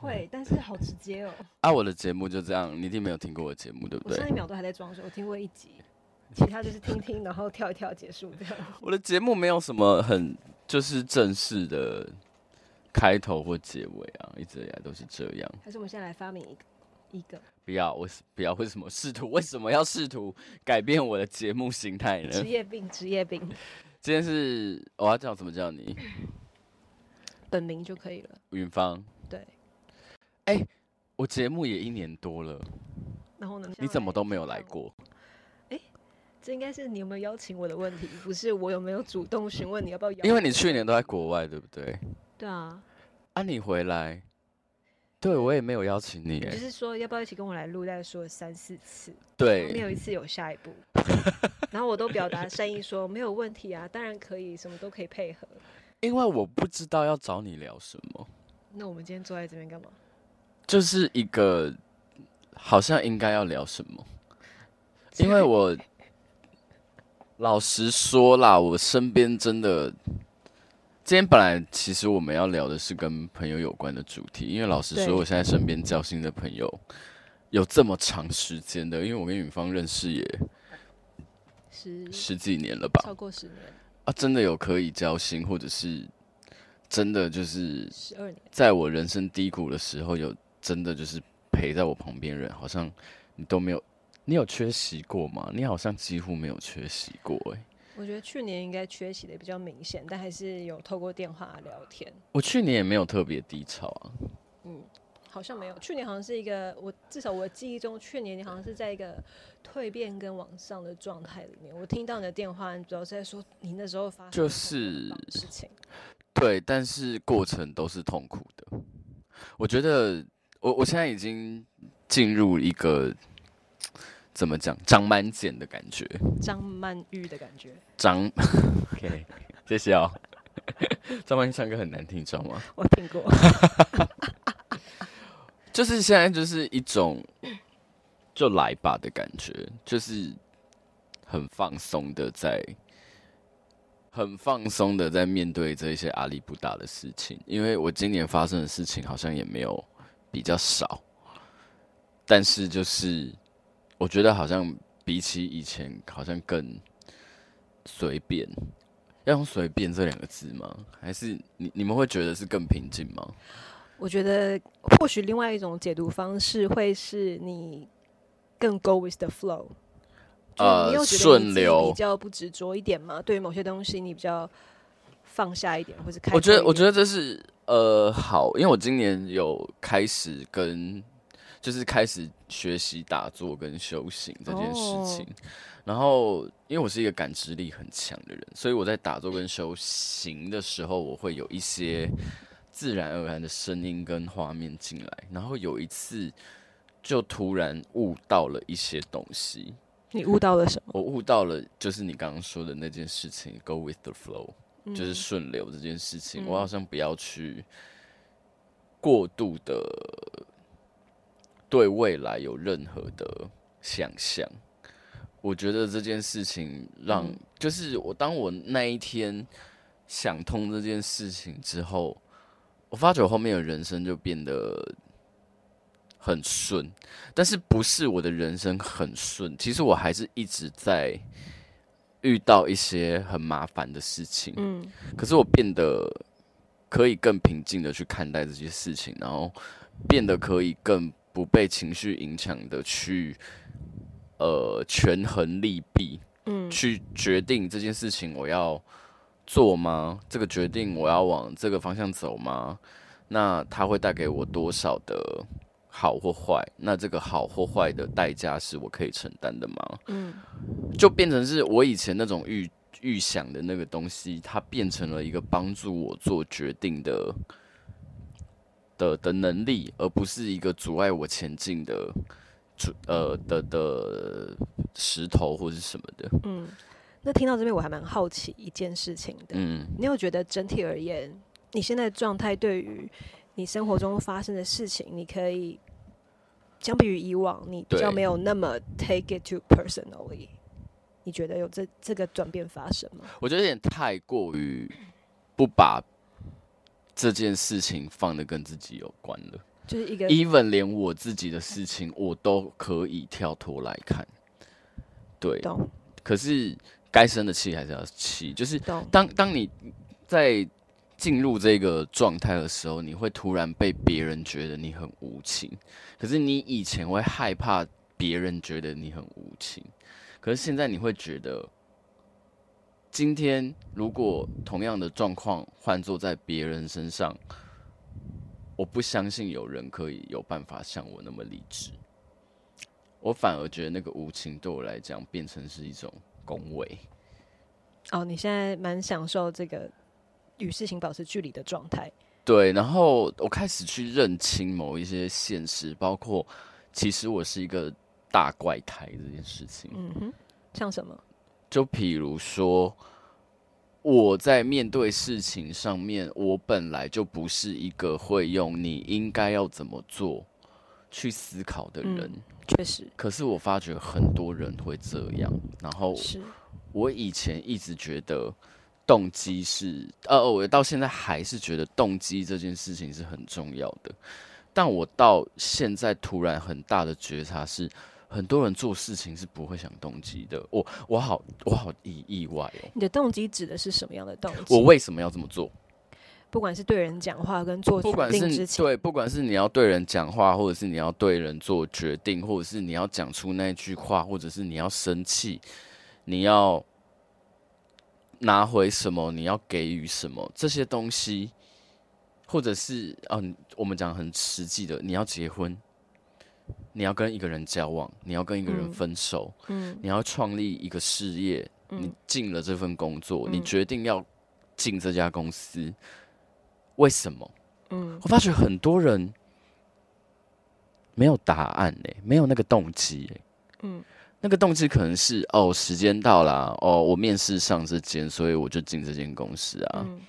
会，但是好直接哦。啊，我的节目就这样，你一定没有听过我的节目，对不对？我上一秒都还在装睡，我听过一集，其他就是听听，然后跳一跳结束这样。我的节目没有什么很就是正式的开头或结尾啊，一直以来都是这样。还是我们现在来发明一个一个？不要，我不要，为什么试图？为什么要试图改变我的节目形态呢？职业病，职业病。今天是我要叫怎么叫你？本名就可以了。云芳。对。哎、欸，我节目也一年多了。然后呢？你怎么都没有来过？哎、欸，这应该是你有没有邀请我的问题，不是我有没有主动询问你要不要邀。因为你去年都在国外，对不对？对啊。啊，你回来。对，我也没有邀请你。就是说要不要一起跟我来录？大概说了三四次。对。没有一次有下一步。然后我都表达善意说没有问题啊，当然可以，什么都可以配合。因为我不知道要找你聊什么。那我们今天坐在这边干嘛？就是一个好像应该要聊什么。因为我老实说啦，我身边真的。今天本来其实我们要聊的是跟朋友有关的主题，因为老实说，我现在身边交心的朋友有这么长时间的，因为我跟允芳认识也十十几年了吧，超过十年啊，真的有可以交心，或者是真的就是十二年，在我人生低谷的时候，有真的就是陪在我旁边人，好像你都没有，你有缺席过吗？你好像几乎没有缺席过，欸，我觉得去年应该缺席的比较明显，但还是有透过电话聊天。我去年也没有特别低潮啊。嗯，好像没有。去年好像是一个，我至少我记忆中，去年你好像是在一个蜕变跟往上的状态里面。我听到你的电话，主要是在说你那时候发生就是事情。对，但是过程都是痛苦的。我觉得我我现在已经进入一个。怎么讲？张曼简的感觉，张曼玉的感觉，张。OK，谢谢哦。张曼玉唱歌很难听，你知道吗？我听过。就是现在，就是一种就来吧的感觉，就是很放松的在，很放松的在面对这些阿里不达的事情。因为我今年发生的事情好像也没有比较少，但是就是。我觉得好像比起以前，好像更随便。要用“随便”这两个字吗？还是你你们会觉得是更平静吗？我觉得或许另外一种解读方式会是你更 go with the flow，呃，顺流，比较不执着一点嘛。对于某些东西，你比较放下一点，或是开。我觉得，我觉得这是呃好，因为我今年有开始跟。就是开始学习打坐跟修行这件事情，然后因为我是一个感知力很强的人，所以我在打坐跟修行的时候，我会有一些自然而然的声音跟画面进来。然后有一次就突然悟到了一些东西。你悟到了什么？我悟到了，就是你刚刚说的那件事情，go with the flow，就是顺流这件事情。我好像不要去过度的。对未来有任何的想象，我觉得这件事情让，嗯、就是我当我那一天想通这件事情之后，我发觉我后面的人生就变得很顺，但是不是我的人生很顺，其实我还是一直在遇到一些很麻烦的事情，嗯，可是我变得可以更平静的去看待这些事情，然后变得可以更。不被情绪影响的去，呃，权衡利弊，嗯，去决定这件事情我要做吗？这个决定我要往这个方向走吗？那它会带给我多少的好或坏？那这个好或坏的代价是我可以承担的吗？嗯，就变成是我以前那种预预想的那个东西，它变成了一个帮助我做决定的。的的能力，而不是一个阻碍我前进的，阻呃的的石头或者什么的。嗯，那听到这边我还蛮好奇一件事情的。嗯，你有觉得整体而言，你现在的状态对于你生活中发生的事情，你可以相比于以往，你比较没有那么 take it too personally。你觉得有这这个转变发生吗？我觉得有点太过于不把。这件事情放的跟自己有关了，就是一个 even 连我自己的事情，我都可以跳脱来看。对，可是该生的气还是要气，就是当当你在进入这个状态的时候，你会突然被别人觉得你很无情。可是你以前会害怕别人觉得你很无情，可是现在你会觉得。今天如果同样的状况换作在别人身上，我不相信有人可以有办法像我那么理智。我反而觉得那个无情对我来讲变成是一种恭维。哦，你现在蛮享受这个与事情保持距离的状态。对，然后我开始去认清某一些现实，包括其实我是一个大怪胎这件事情。嗯哼，像什么？就比如说，我在面对事情上面，我本来就不是一个会用你应该要怎么做去思考的人。确实。可是我发觉很多人会这样。然后，我以前一直觉得动机是，呃，我到现在还是觉得动机这件事情是很重要的。但我到现在突然很大的觉察是。很多人做事情是不会想动机的，我我好我好意意外哦。你的动机指的是什么样的动机？我为什么要这么做？不管是对人讲话跟做决定之前，对，不管是你要对人讲话，或者是你要对人做决定，或者是你要讲出那句话，或者是你要生气，你要拿回什么，你要给予什么这些东西，或者是嗯、啊，我们讲很实际的，你要结婚。你要跟一个人交往，你要跟一个人分手，嗯，嗯，你要创立一个事业，嗯，你进了这份工作，嗯，你决定要进这家公司，为什么？嗯，我发觉很多人没有答案呢，没有那个动机，嗯。那个动机可能是哦，时间到了哦，我面试上这间，所以我就进这间公司啊。嗯、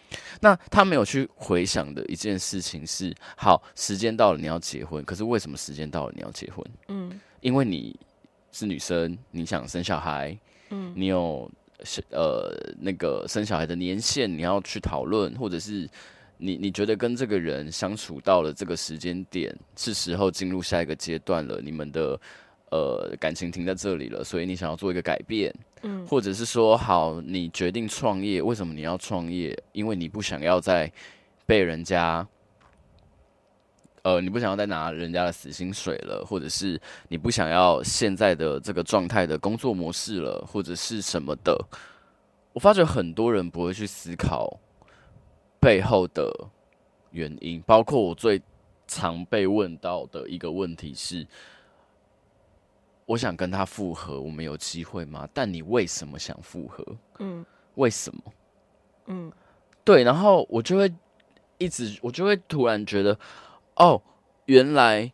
那他没有去回想的一件事情是：好，时间到了，你要结婚。可是为什么时间到了你要结婚？嗯，因为你是女生，你想生小孩，嗯，你有呃那个生小孩的年限，你要去讨论，或者是你你觉得跟这个人相处到了这个时间点，是时候进入下一个阶段了，你们的。呃，感情停在这里了，所以你想要做一个改变，嗯，或者是说，好，你决定创业，为什么你要创业？因为你不想要再被人家，呃，你不想要再拿人家的死薪水了，或者是你不想要现在的这个状态的工作模式了，或者是什么的。我发觉很多人不会去思考背后的原因，包括我最常被问到的一个问题是。我想跟他复合，我们有机会吗？但你为什么想复合？嗯，为什么？嗯，对，然后我就会一直，我就会突然觉得，哦，原来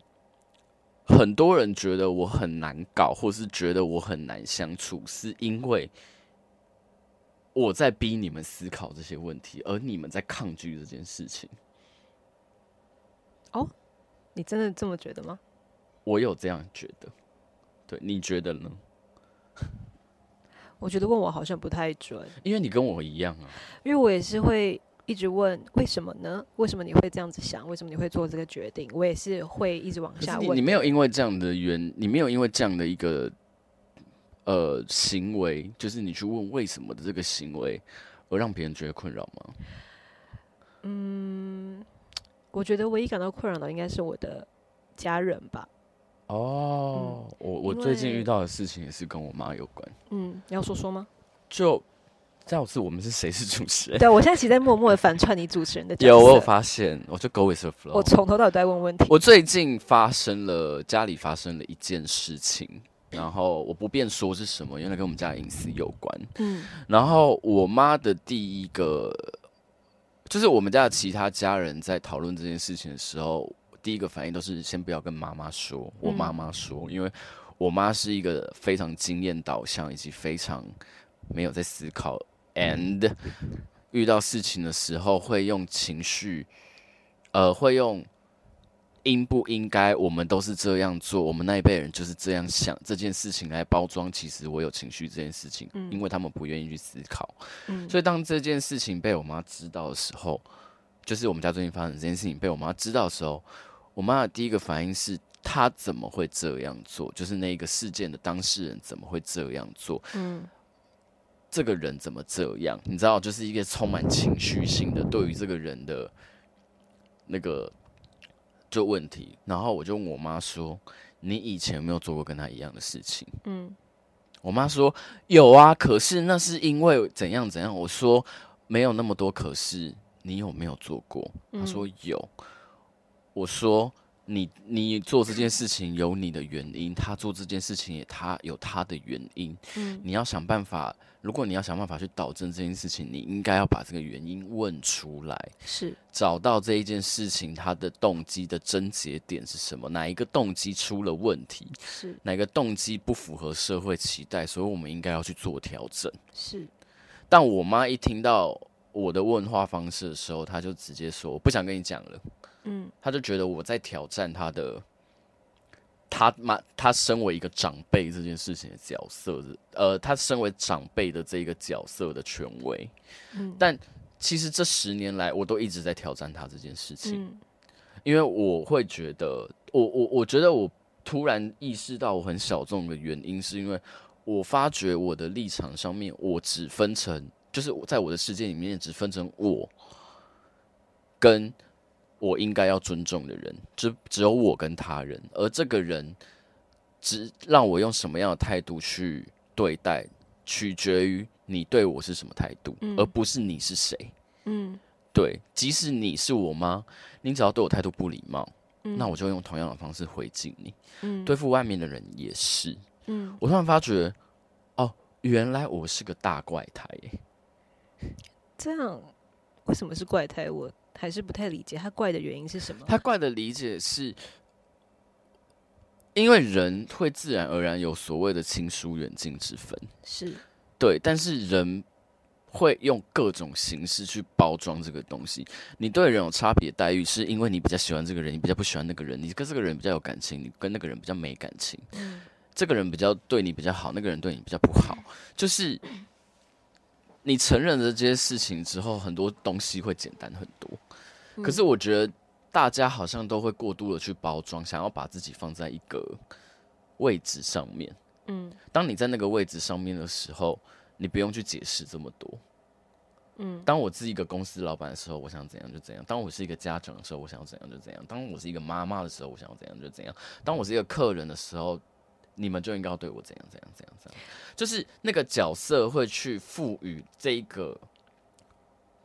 很多人觉得我很难搞，或是觉得我很难相处，是因为我在逼你们思考这些问题，而你们在抗拒这件事情。哦，你真的这么觉得吗？我有这样觉得。对，你觉得呢？我觉得问我好像不太准，因为你跟我一样啊。因为我也是会一直问为什么呢？为什么你会这样子想？为什么你会做这个决定？我也是会一直往下问。你，你没有因为这样的原，你没有因为这样的一个呃行为，就是你去问为什么的这个行为，而让别人觉得困扰吗？嗯，我觉得唯一感到困扰的应该是我的家人吧。哦，嗯、我我最近遇到的事情也是跟我妈有关。嗯，你要说说吗？就这次我们是谁是主持人？对，我现在其实在默默的反串你主持人的角色。有，我有发现，我就 go with the flow。我从头到尾都在问问题。我最近发生了家里发生了一件事情，然后我不便说是什么，因为跟我们家隐私有关。嗯，然后我妈的第一个，就是我们家的其他家人在讨论这件事情的时候。第一个反应都是先不要跟妈妈说，我妈妈说，因为我妈是一个非常经验导向以及非常没有在思考，and 遇到事情的时候会用情绪，呃，会用应不应该，我们都是这样做，我们那一辈人就是这样想这件事情来包装，其实我有情绪这件事情，因为他们不愿意去思考，所以当这件事情被我妈知道的时候。就是我们家最近发生这件事情被我妈知道的时候，我妈的第一个反应是她怎么会这样做？就是那个事件的当事人怎么会这样做？嗯，这个人怎么这样？你知道，就是一个充满情绪性的对于这个人的那个就问题。然后我就问我妈说：“你以前有没有做过跟他一样的事情？”嗯，我妈说有啊，可是那是因为怎样怎样。我说没有那么多可是。你有没有做过？她说有。嗯、我说你你做这件事情有你的原因，他做这件事情也他有他的原因。嗯，你要想办法。如果你要想办法去导正这件事情，你应该要把这个原因问出来，是找到这一件事情它的动机的症结点是什么？哪一个动机出了问题？是哪个动机不符合社会期待？所以我们应该要去做调整。是，但我妈一听到。我的问话方式的时候，他就直接说：“我不想跟你讲了。”嗯，他就觉得我在挑战他的，他妈，他身为一个长辈这件事情的角色，呃，他身为长辈的这个角色的权威。嗯，但其实这十年来，我都一直在挑战他这件事情，嗯，因为我会觉得，我我我觉得我突然意识到我很小众的原因，是因为我发觉我的立场上面，我只分成。就是在我的世界里面，只分成我跟我应该要尊重的人，只只有我跟他人，而这个人只让我用什么样的态度去对待，取决于你对我是什么态度，嗯、而不是你是谁。嗯，对，即使你是我妈，你只要对我态度不礼貌，嗯、那我就用同样的方式回敬你。嗯，对付外面的人也是。嗯，我突然发觉，哦，原来我是个大怪胎耶。这样，为什么是怪胎？我还是不太理解他怪的原因是什么？他怪的理解是，因为人会自然而然有所谓的亲疏远近之分，是对，但是人会用各种形式去包装这个东西。你对人有差别待遇，是因为你比较喜欢这个人，你比较不喜欢那个人，你跟这个人比较有感情，你跟那个人比较没感情。嗯，这个人比较对你比较好，那个人对你比较不好，就是。你承认了这些事情之后，很多东西会简单很多。可是我觉得大家好像都会过度的去包装，想要把自己放在一个位置上面。嗯，当你在那个位置上面的时候，你不用去解释这么多。嗯，当我是一个公司老板的时候，我想怎样就怎样；当我是一个家长的时候，我想要怎样就怎样；当我是一个妈妈的时候，我想要怎样就怎样；当我是一个客人的时候。你们就应该要对我怎样怎样怎样怎样，就是那个角色会去赋予这一个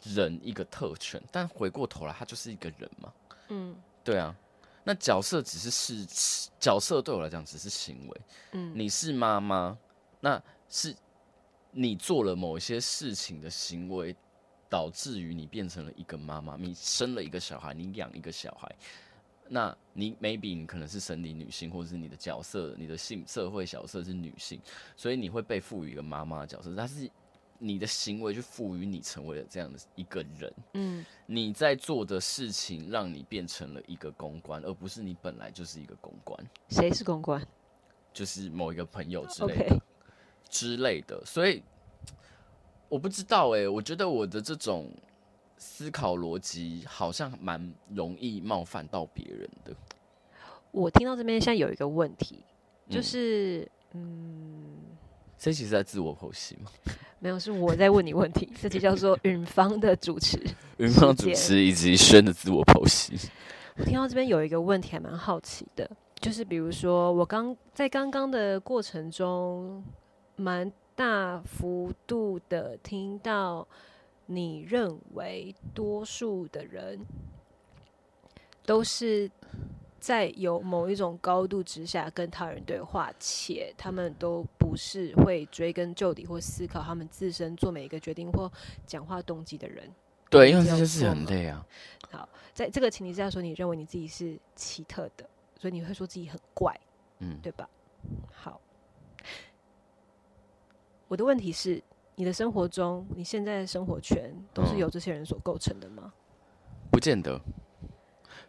人一个特权，但回过头来，他就是一个人嘛。嗯，对啊。那角色只是是角色，对我来讲只是行为。嗯，你是妈妈，那是你做了某一些事情的行为，导致于你变成了一个妈妈。你生了一个小孩，你养一个小孩。那你 maybe 你可能是生理女性，或者是你的角色，你的性社会角色是女性，所以你会被赋予一个妈妈的角色，但是你的行为去赋予你成为了这样的一个人。嗯，你在做的事情让你变成了一个公关，而不是你本来就是一个公关。谁是公关？就是某一个朋友之类的 Okay. 之类的。所以我不知道哎、欸，我觉得我的这种。思考逻辑好像蛮容易冒犯到别人的。我听到这边现在有一个问题，就是嗯，这其实在自我剖析吗？没有，是我在问你问题。这就叫做云芳的主持，云芳主持以及轩的自我剖析。我听到这边有一个问题，还蛮好奇的，就是比如说我刚在刚刚的过程中，蛮大幅度的听到。你认为多数的人都是在有某一种高度之下跟他人对话，且他们都不是会追根究底或思考他们自身做每一个决定或讲话动机的人。对，因为这件事很累啊。好，在这个前提之下说，你认为你自己是奇特的，所以你会说自己很怪，嗯，对吧？好，我的问题是。你的生活中，你现在的生活圈都是由这些人所构成的吗？嗯，不见得。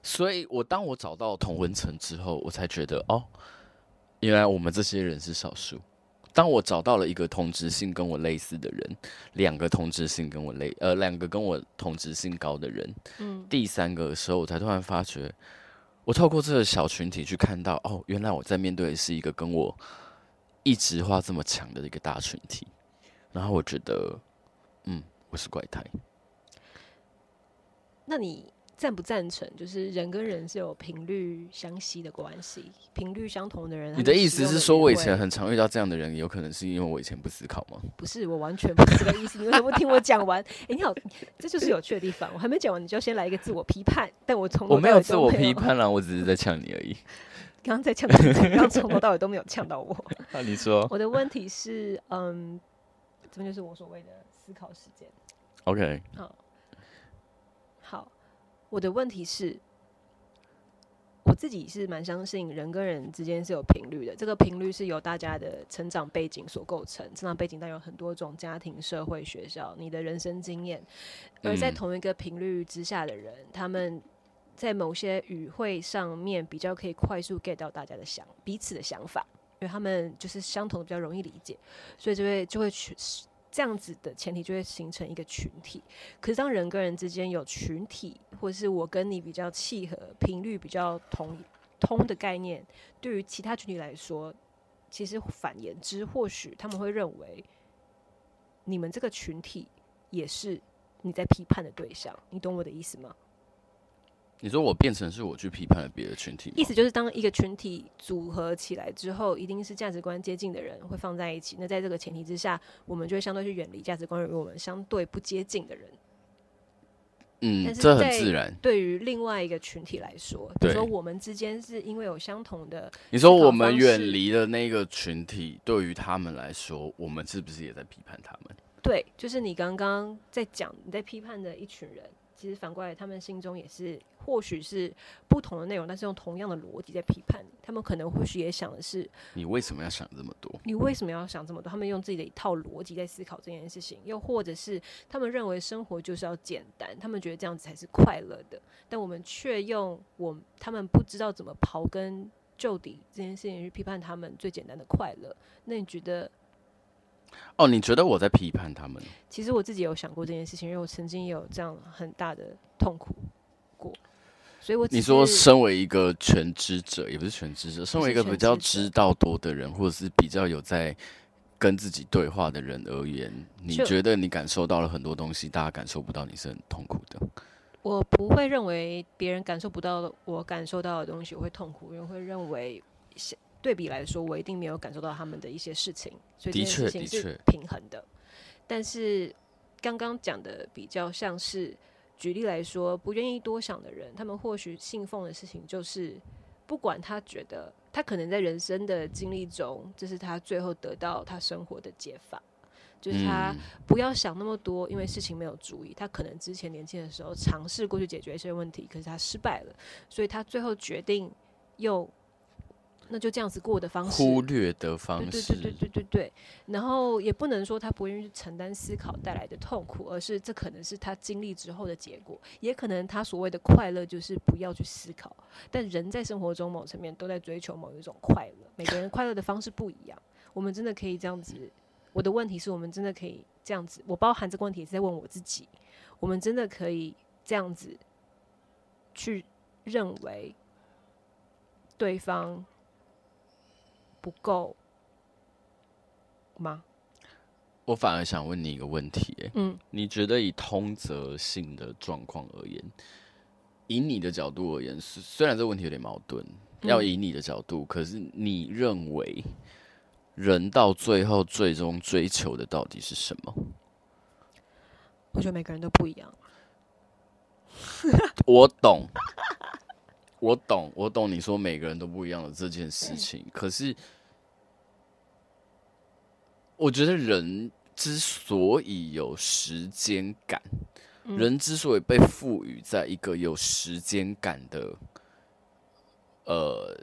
所以我当我找到同温层之后，我才觉得哦，原来我们这些人是少数，当我找到了一个同质性跟我类似的人，两个同质性跟我类呃两个跟我同质性高的人，嗯，第三个的时候，我才突然发觉，我透过这个小群体去看到，哦，原来我在面对的是一个跟我一直化这么强的一个大群体，然后我觉得，嗯，我是怪胎。那你？赞不赞成？就是人跟人是有频率相吸的关系，频率相同的人。你的意思是说，我以前很常遇到这样的人，有可能是因为我以前不思考吗？不是，我完全不是这个意思。你为什么不听我讲完？哎、欸，你好，这就是有趣的地方。我还没讲完，你就先来一个自我批判。但我从我没有自我批判啦，我只是在呛你而已。刚刚在呛你，刚刚从头到尾都没有呛到我。那、啊、你说，我的问题是，嗯，这边就是我所谓的思考时间。OK，好。我的问题是，我自己是蛮相信人跟人之间是有频率的。这个频率是由大家的成长背景所构成，成长背景当然有很多种：家庭、社会、学校、你的人生经验。而在同一个频率之下的人，他们在某些语汇上面比较可以快速 get 到大家的想彼此的想法，因为他们就是相同的，比较容易理解，所以就会就会去。这样子的前提就会形成一个群体。可是当人跟人之间有群体，或是我跟你比较契合、频率比较同通的概念，对于其他群体来说，其实反言之，或许他们会认为你们这个群体也是你在批判的对象。你懂我的意思吗？你说我变成是我去批判了别的群体，意思就是当一个群体组合起来之后，一定是价值观接近的人会放在一起。那在这个前提之下，我们就会相对去远离价值观与我们相对不接近的人。嗯，这很自然。对于另外一个群体来说，比如说我们之间是因为有相同的，你说我们远离了那个群体，对于他们来说，我们是不是也在批判他们？对，就是你刚刚在讲你在批判的一群人。其实反过来，他们心中也是，或许是不同的内容，但是用同样的逻辑在批判你。他们可能或许也想的是，你为什么要想这么多？你为什么要想这么多？他们用自己的一套逻辑在思考这件事情，又或者是他们认为生活就是要简单，他们觉得这样子才是快乐的。但我们却用我他们不知道怎么刨根究底这件事情去批判他们最简单的快乐。那你觉得？哦，你觉得我在批判他们？其实我自己有想过这件事情，因为我曾经也有这样很大的痛苦过，所以我你说，身为一个全知者，也不是全知者，身为一个比较知道多的人，或者是比较有在跟自己对话的人而言，你觉得你感受到了很多东西，大家感受不到，你是很痛苦的。我不会认为别人感受不到我感受到的东西，我会痛苦，因为会认为对比来说，我一定没有感受到他们的一些事情，所以这件事情是平衡的。但是刚刚讲的比较像是举例来说，不愿意多想的人，他们或许信奉的事情就是，不管他觉得他可能在人生的经历中，这是他最后得到他生活的解法，就是他不要想那么多，因为事情没有注意。他可能之前年轻的时候尝试过去解决一些问题，可是他失败了，所以他最后决定又。那就这样子过的方式，忽略的方式，对对对对对对。然后也不能说他不愿意去承担思考带来的痛苦，而是这可能是他经历之后的结果。也可能他所谓的快乐就是不要去思考。但人在生活中某层面都在追求某一种快乐，每个人快乐的方式不一样。我们真的可以这样子？我的问题是我们真的可以这样子？我包含这个问题也是在问我自己：我们真的可以这样子去认为对方？不够吗？我反而想问你一个问题，欸，嗯，你觉得以通则性的状况而言，以你的角度而言，虽然这个问题有点矛盾，要以你的角度，可是你认为人到最后最终追求的到底是什么？我觉得每个人都不一样。我懂。我懂，我懂你说每个人都不一样的这件事情。可是，我觉得人之所以有时间感，人之所以被赋予在一个有时间感的，呃，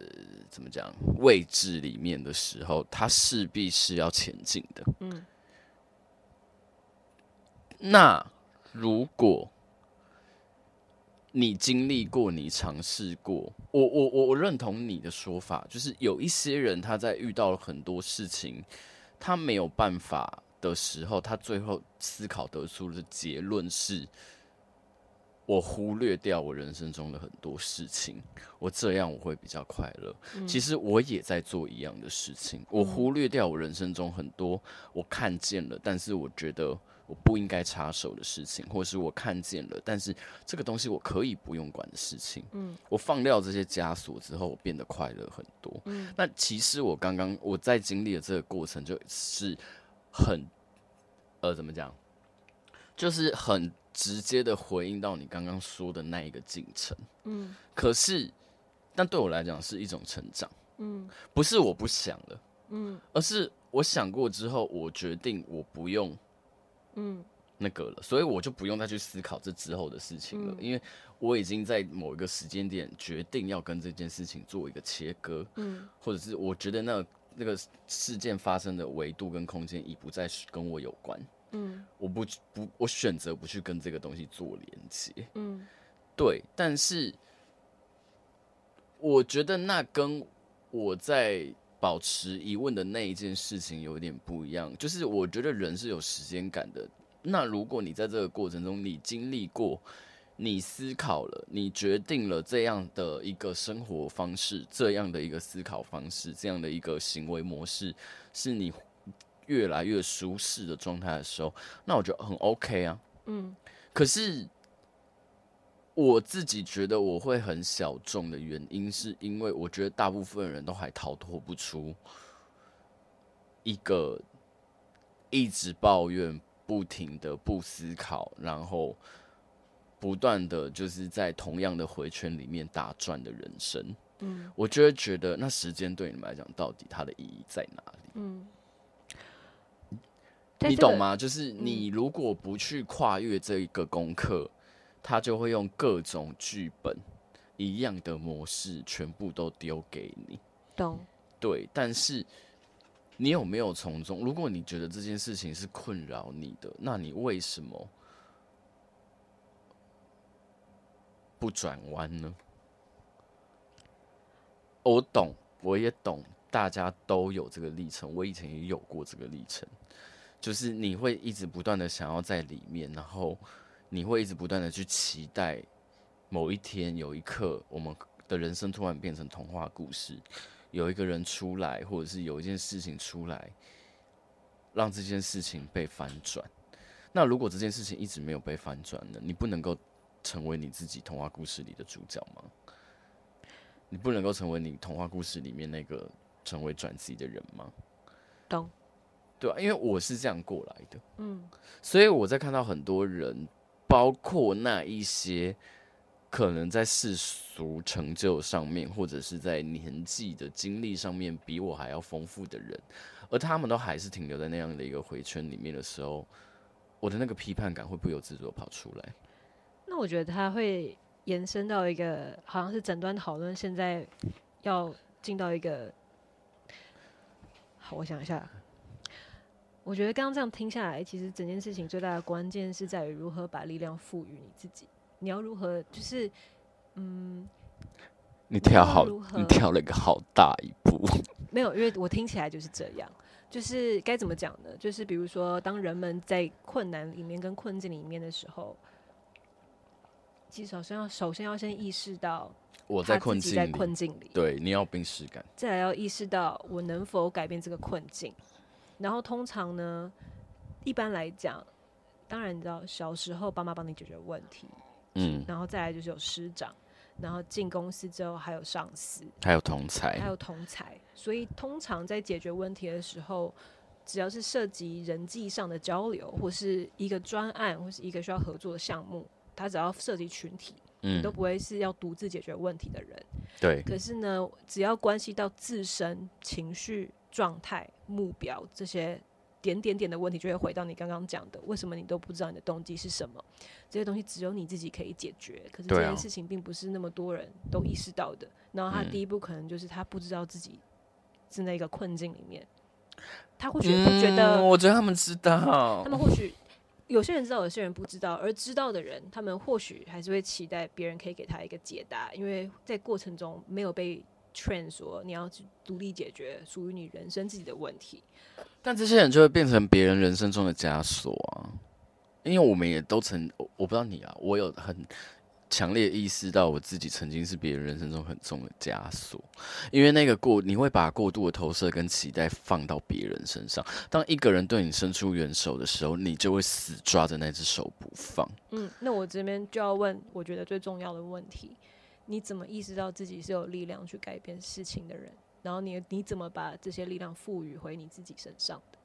怎么讲位置里面的时候，他势必是要前进的。嗯，那如果。你经历过，你尝试过，我我我我认同你的说法，就是有一些人他在遇到了很多事情他没有办法的时候，他最后思考得出的结论是：我忽略掉我人生中的很多事情，我这样我会比较快乐。嗯。其实我也在做一样的事情，我忽略掉我人生中很多我看见了，但是我觉得。我不应该插手的事情，或是我看见了，但是这个东西我可以不用管的事情。嗯，我放掉这些枷锁之后，我变得快乐很多。嗯，那其实我刚刚我在经历的这个过程，就是很呃，怎么讲，就是很直接的回应到你刚刚说的那一个进程。嗯，可是，但对我来讲是一种成长。嗯，不是我不想了。嗯，而是我想过之后，我决定我不用。嗯，那个了，所以我就不用再去思考这之后的事情了，嗯，因为我已经在某一个时间点决定要跟这件事情做一个切割，嗯，或者是我觉得那那个事件发生的维度跟空间已不再是跟我有关，嗯，我不不，我选择不去跟这个东西做连接，嗯，对，但是我觉得那跟我在。保持疑问的那一件事情有点不一样，就是我觉得人是有时间感的。那如果你在这个过程中，你经历过，你思考了，你决定了这样的一个生活方式，这样的一个思考方式，这样的一个行为模式，是你越来越舒适的状态的时候，那我觉得很 OK 啊。嗯，可是。我自己觉得我会很小众的原因，是因为我觉得大部分人都还逃脱不出一个一直抱怨、不停的不思考，然后不断的就是在同样的回圈里面打转的人生。嗯，我就会觉得那时间对你们来讲，到底它的意义在哪里？嗯，你懂吗？就是你如果不去跨越这一个功课。他就会用各种剧本一样的模式，全部都丢给你。懂。对，但是你有没有从中？如果你觉得这件事情是困扰你的，那你为什么不转弯呢？我懂，我也懂，大家都有这个历程。我以前也有过这个历程，就是你会一直不断的想要在里面，然后。你会一直不断的去期待，某一天有一刻，我们的人生突然变成童话故事，有一个人出来，或者是有一件事情出来，让这件事情被翻转。那如果这件事情一直没有被翻转呢？你不能够成为你自己童话故事里的主角吗？你不能够成为你童话故事里面那个成为转机的人吗？懂，对啊，因为我是这样过来的，嗯，所以我在看到很多人。包括那一些可能在世俗成就上面，或者是在年纪的经历上面比我还要丰富的人，而他们都还是停留在那样的一个回圈里面的时候，我的那个批判感会不由自主跑出来？那我觉得他会延伸到一个，好像是整段讨论，现在要进到一个，好，我想一下。我觉得刚刚这样听下来，其实整件事情最大的关键是在于如何把力量赋予你自己。你要如何，就是，嗯，你跳好，你跳了一个好大一步。没有，因为我听起来就是这样，就是该怎么讲呢？就是比如说，当人们在困难里面跟困境里面的时候，其实首先要首先要先意识到我在困境里，在困境里，对，你要病识感，再来要意识到我能否改变这个困境。然后通常呢，一般来讲，当然你知道，小时候爸妈帮你解决问题，嗯，然后再来就是有师长，然后进公司之后还有上司，还有同才，还有同才。所以通常在解决问题的时候，只要是涉及人际上的交流，或是一个专案，或是一个需要合作的项目，他只要涉及群体，嗯，都不会是要独自解决问题的人。对。可是呢，只要关系到自身情绪。状态、目标这些点点点的问题，就会回到你刚刚讲的：为什么你都不知道你的动机是什么？这些东西只有你自己可以解决。可是这件事情并不是那么多人都意识到的。啊、然后他第一步可能就是他不知道自己在那个困境里面。他或许不觉得、嗯，我觉得他们知道。他们或许有些人知道，有些人不知道。而知道的人，他们或许还是会期待别人可以给他一个解答，因为在过程中没有被。Trend 说你要去独立解决属于你人生自己的问题，但这些人就会变成别人人生中的枷锁啊！因为我们也都曾，我不知道你啊，我有很强烈意识到我自己曾经是别人人生中很重的枷锁，因为那个过，你会把过度的投射跟期待放到别人身上。当一个人对你伸出援手的时候，你就会死抓着那只手不放。嗯，那我这边就要问，我觉得最重要的问题。你怎么意识到自己是有力量去改变事情的人？然后你你怎么把这些力量赋予回你自己身上的？